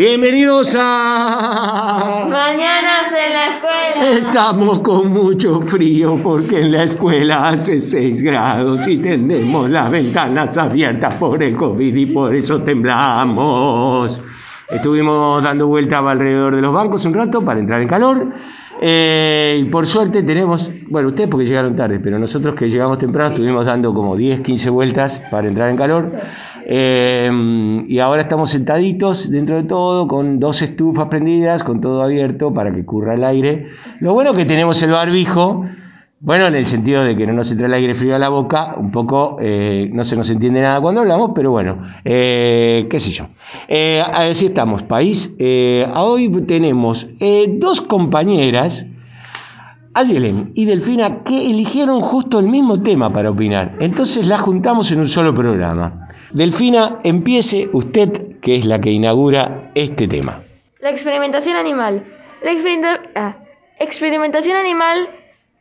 Bienvenidos a... Mañanas en la escuela. Estamos con mucho frío porque en la escuela hace 6 grados y tenemos las ventanas abiertas por el COVID y por eso temblamos. Estuvimos dando vueltas alrededor de los bancos un rato para entrar en calor. Eh, y por suerte tenemos, bueno, ustedes porque llegaron tarde, pero nosotros que llegamos temprano estuvimos dando como 10, 15 vueltas para entrar en calor. Eh, y ahora estamos sentaditos dentro de todo, con dos estufas prendidas, con todo abierto para que curra el aire. Lo bueno que tenemos el barbijo, bueno, en el sentido de que no nos entra el aire frío a la boca, un poco eh, no se nos entiende nada cuando hablamos, pero bueno, eh, qué sé yo. Así estamos, país. Hoy tenemos dos compañeras, Ayelen y Delfina, que eligieron justo el mismo tema para opinar. Entonces las juntamos en un solo programa. Delfina, empiece usted, que es la que inaugura este tema. La experimentación animal. La experimenta- ah, experimentación animal.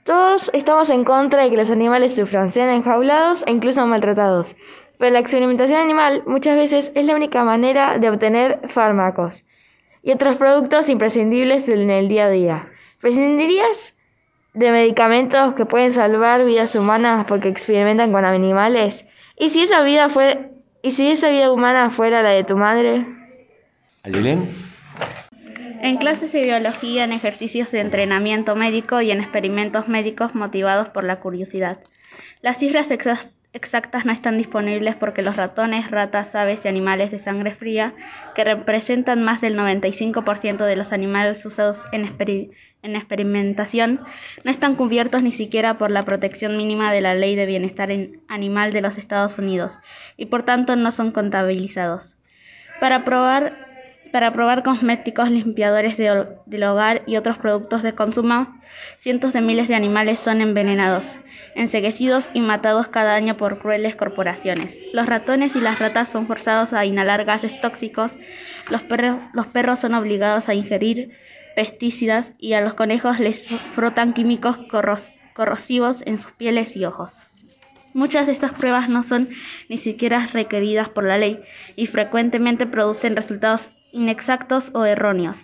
Todos estamos en contra de que los animales sufran, sean enjaulados e incluso maltratados. Pero la experimentación animal muchas veces es la única manera de obtener fármacos y otros productos imprescindibles en el día a día. ¿Prescindirías de medicamentos que pueden salvar vidas humanas porque experimentan con animales? ¿Y si esa vida fue y si esa vida humana fuera la de tu madre? Ayelen. En clases de biología, en ejercicios de entrenamiento médico y en experimentos médicos motivados por la curiosidad. Las cifras exa- exactas no están disponibles porque los ratones, ratas, aves y animales de sangre fría, que representan más del 95% de los animales usados en, experi- en experimentación, no están cubiertos ni siquiera por la protección mínima de la Ley de Bienestar en- Animal de los Estados Unidos y por tanto no son contabilizados. Para probar para probar cosméticos, limpiadores de del hogar y otros productos de consumo, cientos de miles de animales son envenenados, enseguecidos y matados cada año por crueles corporaciones. Los ratones y las ratas son forzados a inhalar gases tóxicos, los perros, los perros son obligados a ingerir pesticidas y a los conejos les frotan químicos corros- corrosivos en sus pieles y ojos. Muchas de estas pruebas no son ni siquiera requeridas por la ley y frecuentemente producen resultados inexactos o erróneos.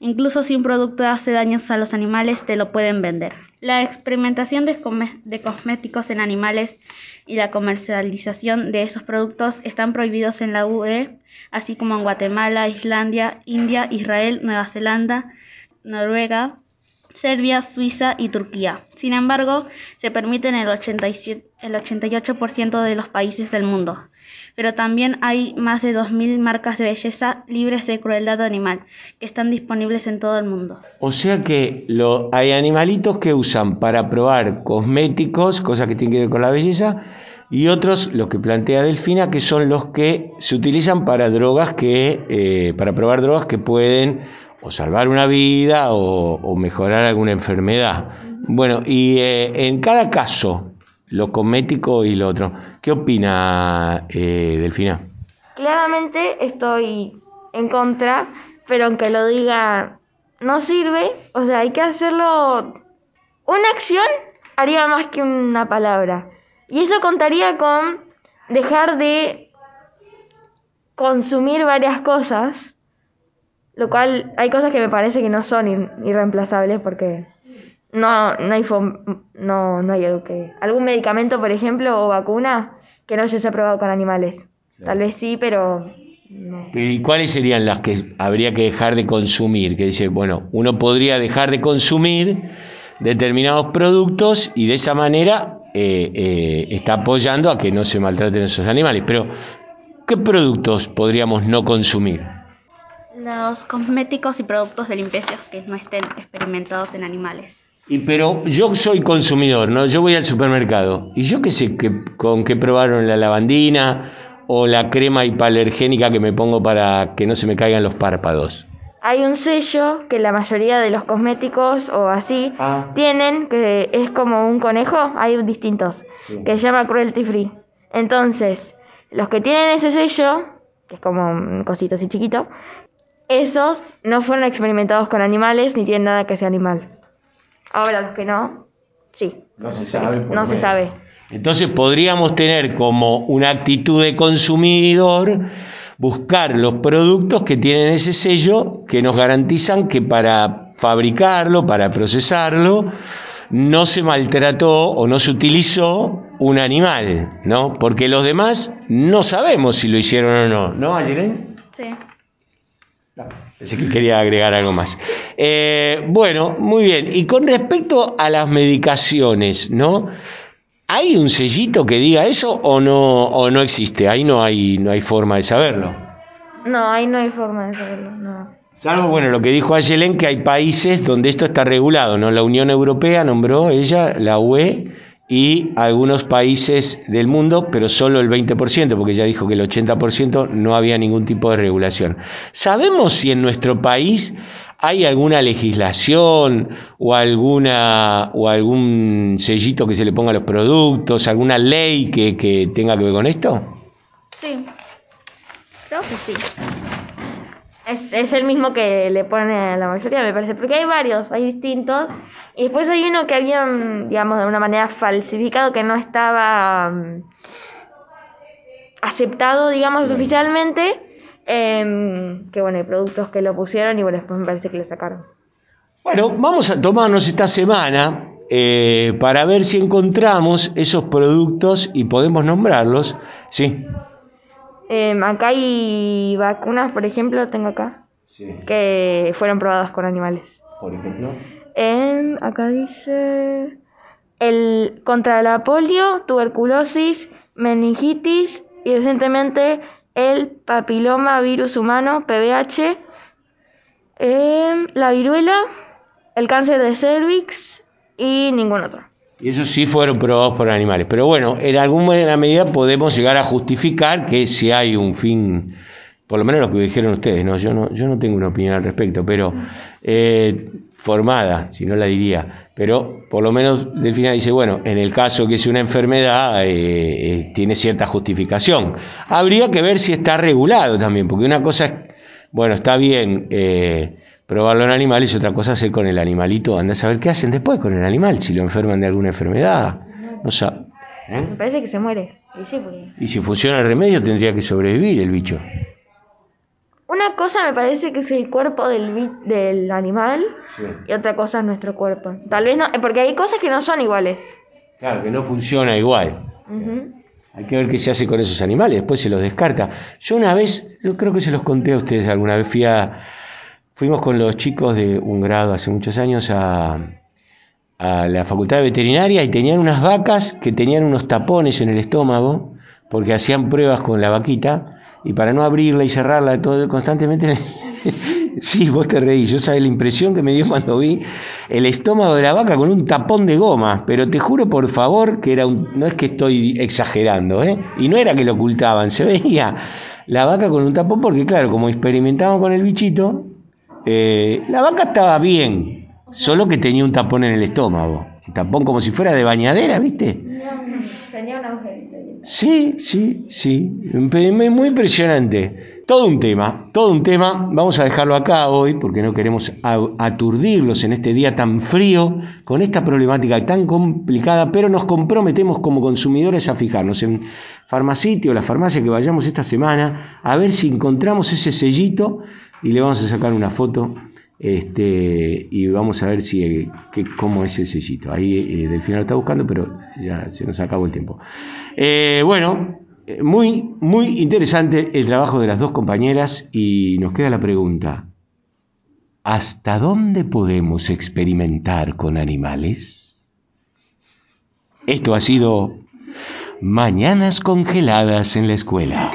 Incluso si un producto hace daños a los animales, te lo pueden vender. La experimentación de, cosméticos en animales y la comercialización de esos productos están prohibidos en la UE, así como en Guatemala, Islandia, India, Israel, Nueva Zelanda, Noruega, Serbia, Suiza y Turquía. Sin embargo, se permite en el, 87 el 88% de los países del mundo. Pero también hay más de 2.000 marcas de belleza libres de crueldad animal que están disponibles en todo el mundo. O sea que lo, hay animalitos que usan para probar cosméticos, cosas que tienen que ver con la belleza, y otros, los que plantea Delfina, que son los que se utilizan para drogas que, eh, para probar drogas que pueden o salvar una vida o, o mejorar alguna enfermedad. Bueno, y eh, en cada caso, lo cosmético y lo otro, ¿qué opina eh, Delfina? Claramente estoy en contra, pero aunque lo diga no sirve, o sea, hay que hacerlo. Una acción haría más que una palabra. Y eso contaría con dejar de consumir varias cosas, lo cual hay cosas que me parece que no son ir- irreemplazables porque no, no hay no, no hay algo que algún medicamento, por ejemplo, o vacuna que no se haya probado con animales. Tal vez sí, pero no. ¿Y cuáles serían las que habría que dejar de consumir? Que dice, bueno, uno podría dejar de consumir determinados productos y de esa manera eh, eh, está apoyando a que no se maltraten esos animales. Pero, ¿qué productos podríamos no consumir? Los cosméticos y productos de limpieza que no estén experimentados en animales. Y pero yo soy consumidor, ¿no? Yo voy al supermercado y yo qué sé que, con qué probaron la lavandina o la crema hipoalergénica que me pongo para que no se me caigan los párpados. Hay un sello que la mayoría de los cosméticos o así Ah. tienen, que es como un conejo, hay distintos, Sí. que se llama cruelty free. Entonces, los que tienen ese sello, que es como un cosito así chiquito, esos no fueron experimentados con animales ni tienen nada que sea animal. Ahora los que no, sí. No se sabe. por No se sabe. Entonces podríamos tener como una actitud de consumidor, buscar los productos que tienen ese sello que nos garantizan que para fabricarlo, para procesarlo, no se maltrató o no se utilizó un animal, ¿no? Porque los demás no sabemos si lo hicieron o no, ¿no, Ayelen? Sí. Pensé que quería agregar algo más. Eh, bueno, muy bien. Y con respecto a las medicaciones, ¿no? ¿Hay un sellito que diga eso o no, o no existe? Ahí no hay, no hay forma de saberlo. No, ahí no hay forma de saberlo, no. Salvo, bueno, lo que dijo Ayelen, que hay países donde esto está regulado, ¿no? La Unión Europea nombró ella, la UE, y algunos países del mundo, pero solo el 20%, porque ya dijo que el 80% no había ningún tipo de regulación. ¿Sabemos si en nuestro país hay alguna legislación o alguna o algún sellito que se le ponga a los productos, alguna ley que, que tenga que ver con esto? Sí. Creo que sí. Es, es el mismo que le pone a la mayoría, me parece, porque hay varios, hay distintos. Y después hay uno que habían, digamos, de una manera falsificado, que no estaba mm, aceptado, digamos, oficialmente. em, que bueno, hay productos que lo pusieron y bueno, después me parece que lo sacaron. Bueno, vamos a tomarnos esta semana eh, para ver si encontramos esos productos y podemos nombrarlos. Sí. Em, acá hay vacunas, por ejemplo, tengo acá, que fueron probadas con animales. Por ejemplo. Em, acá dice el contra la polio, tuberculosis, meningitis y recientemente el papiloma virus humano, PVH, em, la viruela, el cáncer de cervix y ningún otro. Y esos sí fueron probados por animales. Pero bueno, en alguna medida podemos llegar a justificar que si hay un fin, por lo menos lo que dijeron ustedes, ¿no? Yo no, yo no tengo una opinión al respecto, pero eh, formada, si no la diría. Pero por lo menos Delfina dice, bueno, en el caso que es una enfermedad, eh, eh, tiene cierta justificación. Habría que ver si está regulado también, porque una cosa es, bueno, está bien. Eh, probarlo en animales y otra cosa hacer con el animalito, anda a saber qué hacen después con el animal, si lo enferman de alguna enfermedad. No sa- ¿eh? Me parece que se muere. Y sí, porque... Y si funciona el remedio tendría que sobrevivir el bicho. Una cosa me parece que es el cuerpo del, del animal Sí. y otra cosa es nuestro cuerpo. Tal vez no, porque hay cosas que no son iguales. Claro, que no funciona igual. Ujú. Hay que ver qué se hace con esos animales, después se los descarta. Yo una vez, yo creo que se los conté a ustedes alguna vez, fui a, fuimos con los chicos de un grado hace muchos años a, la facultad de veterinaria y tenían unas vacas que tenían unos tapones en el estómago porque hacían pruebas con la vaquita y para no abrirla y cerrarla todo constantemente sí vos te reís yo sabes la impresión que me dio cuando vi el estómago de la vaca con un tapón de goma pero te juro por favor que era un no es que estoy exagerando ¿eh? y no era que lo ocultaban se veía la vaca con un tapón porque claro como experimentaban con el bichito eh, la vaca estaba bien solo que tenía un tapón en el estómago un tapón como si fuera de bañadera viste Tenía un agujerito. Sí, sí, sí. Muy impresionante. Todo un tema, todo un tema. Vamos a dejarlo acá hoy porque no queremos aturdirlos en este día tan frío con esta problemática tan complicada, pero nos comprometemos como consumidores a fijarnos en Farmacitio, la farmacia que vayamos esta semana, a ver si encontramos ese sellito y le vamos a sacar una foto este, y vamos a ver si eh, qué- cómo es el sellito. Ahí eh, Delfina lo está buscando, pero ya se nos acabó el tiempo. Eh, bueno, eh, muy, muy interesante el trabajo de las dos compañeras y nos queda la pregunta. ¿Hasta dónde podemos experimentar con animales? Esto ha sido Mañanas congeladas en la escuela.